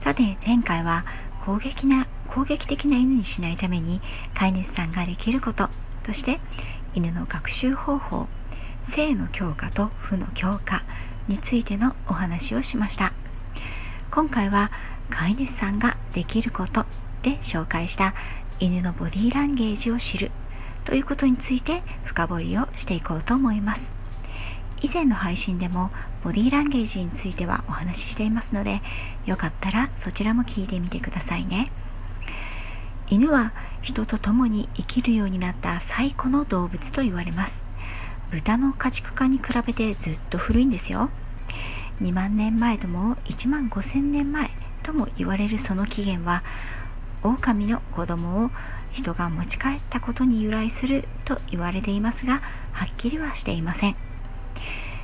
さて前回は攻撃な攻撃的な犬にしないために飼い主さんができることとして犬の学習方法性の強化と負の強化についてのお話をしました。今回は飼い主さんができることで紹介した犬のボディーランゲージを知るということについて深掘りをしていこうと思います。以前の配信でもボディーランゲージについてはお話ししていますのでよかったらそちらも聞いてみてくださいね。犬は人と共に生きるようになった最古の動物と言われます。豚の家畜化に比べてずっと古いんですよ。2万年前とも1万5千年前とも言われるその起源は狼の子供を人が持ち帰ったことに由来すると言われていますがはっきりはしていません。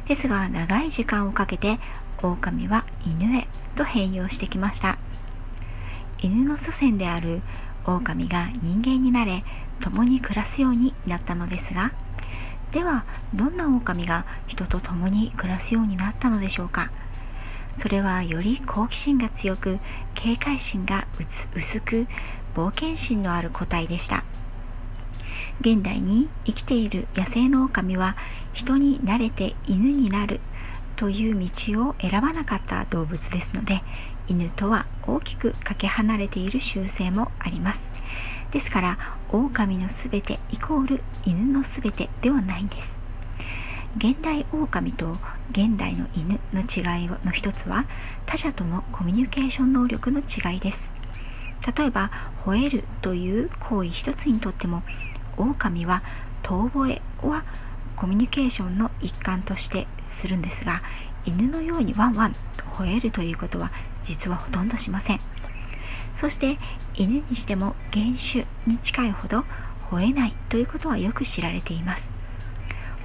ですが長い時間をかけて狼は犬へと変容してきました。犬の祖先である狼が人間になれ共に暮らすようになったのですがではどんな狼が人と共に暮らすようになったのでしょうか。それはより好奇心が強く警戒心が薄く冒険心のある個体でした。現代に生きている野生の狼は人に慣れて犬になるという道を選ばなかった動物ですので犬とは大きくかけ離れている習性もあります。ですから狼のすべてイコール犬のすべてではないんです。現代狼と現代の犬の違いの一つは他者とのコミュニケーション能力の違いです。例えば吠えるという行為一つにとっても狼は遠吠えはコミュニケーションの一環としてするんですが犬のようにワンワンと吠えるということは実はほとんどしません。そして犬にしても原種に近いほど吠えないということはよく知られています。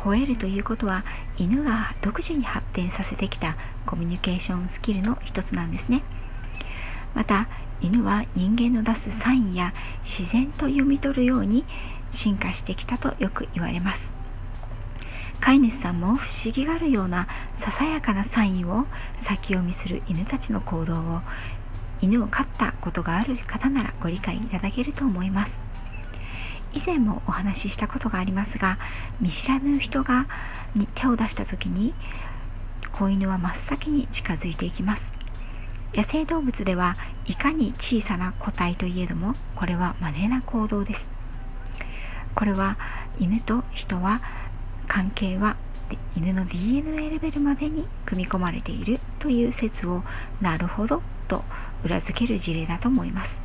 吠えるということは犬が独自に発展させてきたコミュニケーションスキルの一つなんですね。また犬は人間の出すサインや自然と読み取るように進化してきたとよく言われます。飼い主さんも不思議がるようなささやかなサインを先読みする犬たちの行動を犬を飼ったことがある方ならご理解いただけると思います。以前もお話ししたことがありますが見知らぬ人がに手を出した時に子犬は真っ先に近づいていきます。野生動物ではいかに小さな個体といえどもこれは稀な行動です。これは犬と人は関係は犬の DNA レベルまでに組み込まれているという説をなるほどと裏付ける事例だと思います。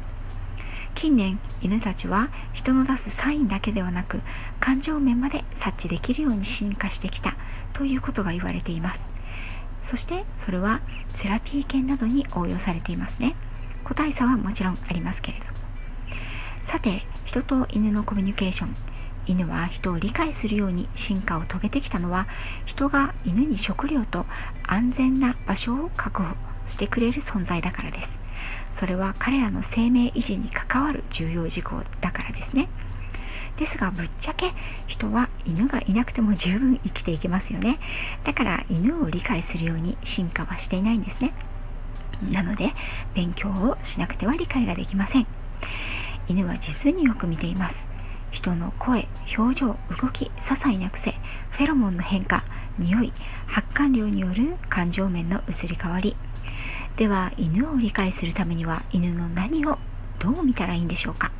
近年犬たちは人の出すサインだけではなく感情面まで察知できるように進化してきたということが言われています。そしてそれはセラピー犬などに応用されていますね。個体差はもちろんありますけれども。さて人と犬のコミュニケーション。犬は人を理解するように進化を遂げてきたのは人が犬に食料と安全な場所を確保してくれる存在だからです。それは彼らの生命維持に関わる重要事項だからですね。ですがぶっちゃけ人は犬がいなくても十分生きていけますよね。だから犬を理解するように進化はしていないんですね。なので勉強をしなくては理解ができません。犬は実によく見ています人の声表情動き些細な癖フェロモンの変化匂い発汗量による感情面の移り変わりでは犬を理解するためには犬の何をどう見たらいいんでしょうか？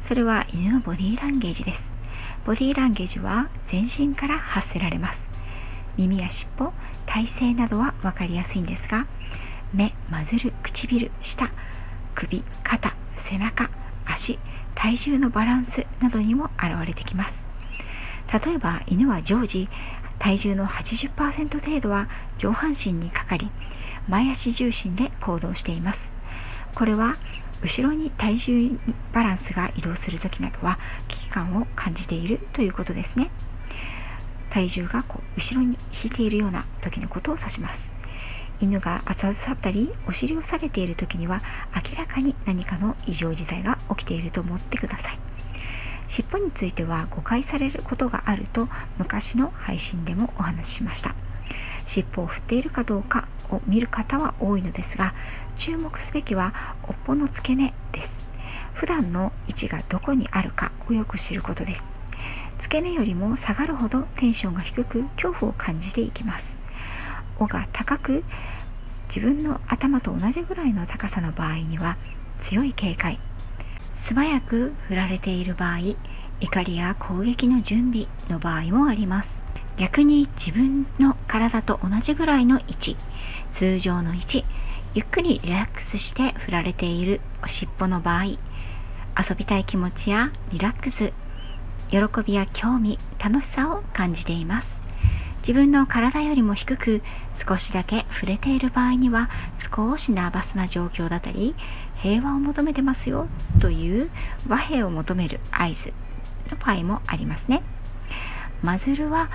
それは犬のボディーランゲージです。ボディーランゲージは全身から発せられます。耳や尻尾、体勢などは分かりやすいんですが、目、まずる、唇、舌、首、肩、背中、足、体重のバランスなどにも現れてきます。例えば犬は常時体重の80%程度は上半身にかかり前足重心で行動しています。これは後ろに体重バランスが移動する時などは危機感を感じているということですね。体重がこう後ろに引いているような時のことを指します。犬が熱々去ったりお尻を下げている時には明らかに何かの異常事態が起きていると思ってください。尻尾については誤解されることがあると昔の配信でもお話ししました。尻尾を振っているかどうかを見る方は多いのですが注目すべきは尾っぽの付け根です。普段の位置がどこにあるかをよく知ることです。付け根よりも下がるほどテンションが低く恐怖を感じていきます。尾が高く自分の頭と同じぐらいの高さの場合には強い警戒素早く振られている場合怒りや攻撃の準備の場合もあります。逆に自分の体と同じぐらいの位置通常の位置ゆっくりリラックスして振られている尻尾の場合遊びたい気持ちやリラックス喜びや興味楽しさを感じています。自分の体よりも低く少しだけ触れている場合には少しナーバスな状況だったり平和を求めてますよという和平を求める合図の場合もありますね。マズルは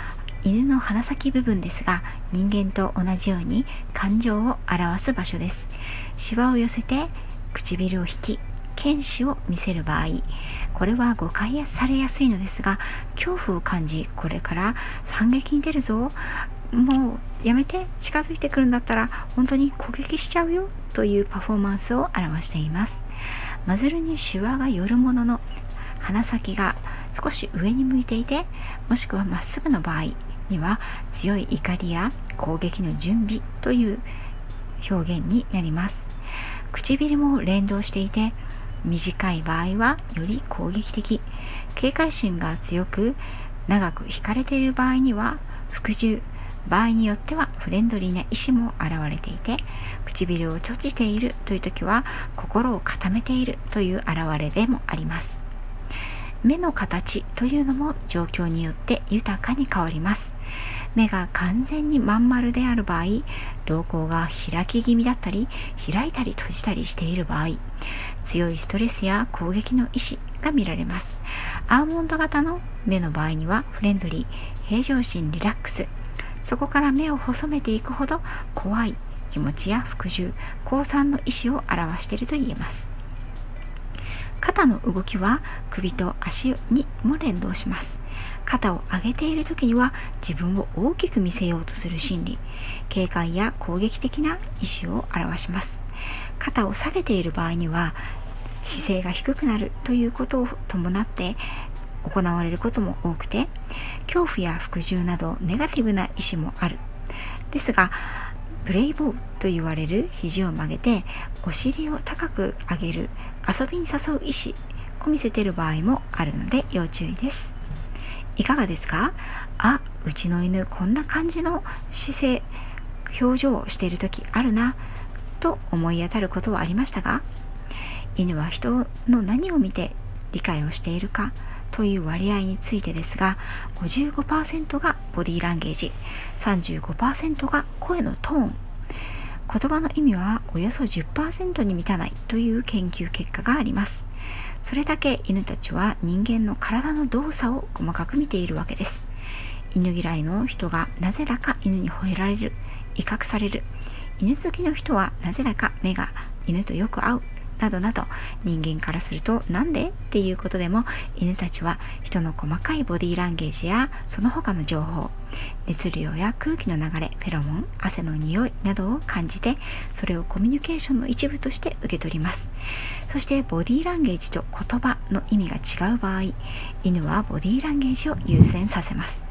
犬の鼻先部分ですが人間と同じように感情を表す場所です。シワを寄せて唇を引き剣士を見せる場合これは誤解されやすいのですが恐怖を感じこれから反撃に出るぞ。もうやめて近づいてくるんだったら本当に攻撃しちゃうよというパフォーマンスを表しています。マズルにシワが寄るものの鼻先が少し上に向いていてもしくはまっすぐの場合には強い怒りや攻撃の準備という表現になります。唇も連動していて短い場合はより攻撃的警戒心が強く長く引かれている場合には服従。場合によってはフレンドリーな意志も現れていて唇を閉じているという時は心を固めているという現れでもあります。目の形というのも状況によって豊かに変わります。目が完全にまん丸である場合瞳孔が開き気味だったり開いたり閉じたりしている場合強いストレスや攻撃の意志が見られます。アーモンド型の目の場合にはフレンドリー平常心リラックス。そこから目を細めていくほど怖い気持ちや服従降参の意志を表していると言えます。肩の動きは首と足にも連動します。肩を上げている時には自分を大きく見せようとする心理。警戒や攻撃的な意思を表します。肩を下げている場合には姿勢が低くなるということを伴って行われることも多くて恐怖や服従などネガティブな意思もある。ですがブレイボーと言われる肘を曲げてお尻を高く上げる遊びに誘う意思を見せている場合もあるので要注意です。いかがですか？あうちの犬こんな感じの姿勢表情をしている時あるなと思い当たることはありましたが犬は人の何を見て理解をしているかという割合についてですが55%がボディーランゲージ35%が声のトーン。言葉の意味はおよそ10%に満たないという研究結果があります。それだけ犬たちは人間の体の動作を細かく見ているわけです。犬嫌いの人がなぜだか犬に吠えられる威嚇される。犬好きの人はなぜだか目が犬とよく合う。などなど人間からするとなんでっていうことでも犬たちは人の細かいボディーランゲージやその他の情報熱量や空気の流れフェロモン汗の匂いなどを感じてそれをコミュニケーションの一部として受け取ります。そしてボディーランゲージと言葉の意味が違う場合犬はボディーランゲージを優先させます。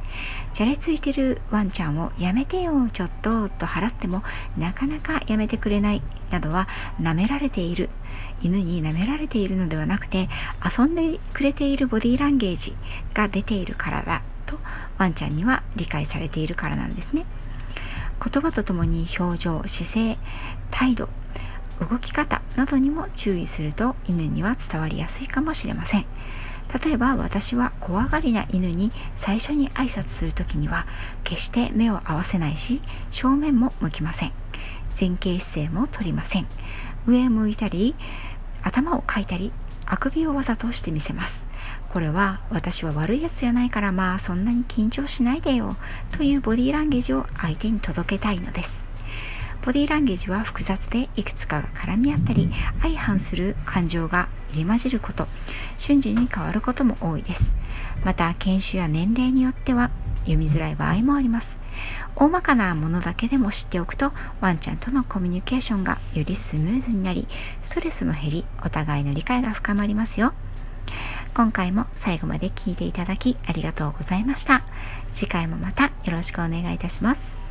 じゃれついてるワンちゃんをやめてよちょっとと払ってもなかなかやめてくれないなどは舐められている。犬に舐められているのではなくて遊んでくれているボディーランゲージが出ているからだとワンちゃんには理解されているからなんですね。言葉とともに表情姿勢態度動き方などにも注意すると犬には伝わりやすいかもしれません。例えば私は怖がりな犬に最初に挨拶する時には決して目を合わせないし正面も向きません。前傾姿勢も取りません。上向いたり頭をかいたりあくびをわざとしてみせます。これは私は悪いやつじゃないからまあそんなに緊張しないでよというボディーランゲージを相手に届けたいのです。ボディーランゲージは複雑でいくつかが絡み合ったり相反する感情が入り混じること。瞬時に変わることも多いです。また研修や年齢によっては読みづらい場合もあります。大まかなものだけでも知っておくとワンちゃんとのコミュニケーションがよりスムーズになりストレスも減りお互いの理解が深まりますよ。今回も最後まで聞いていただきありがとうございました。次回もまたよろしくお願いいたします。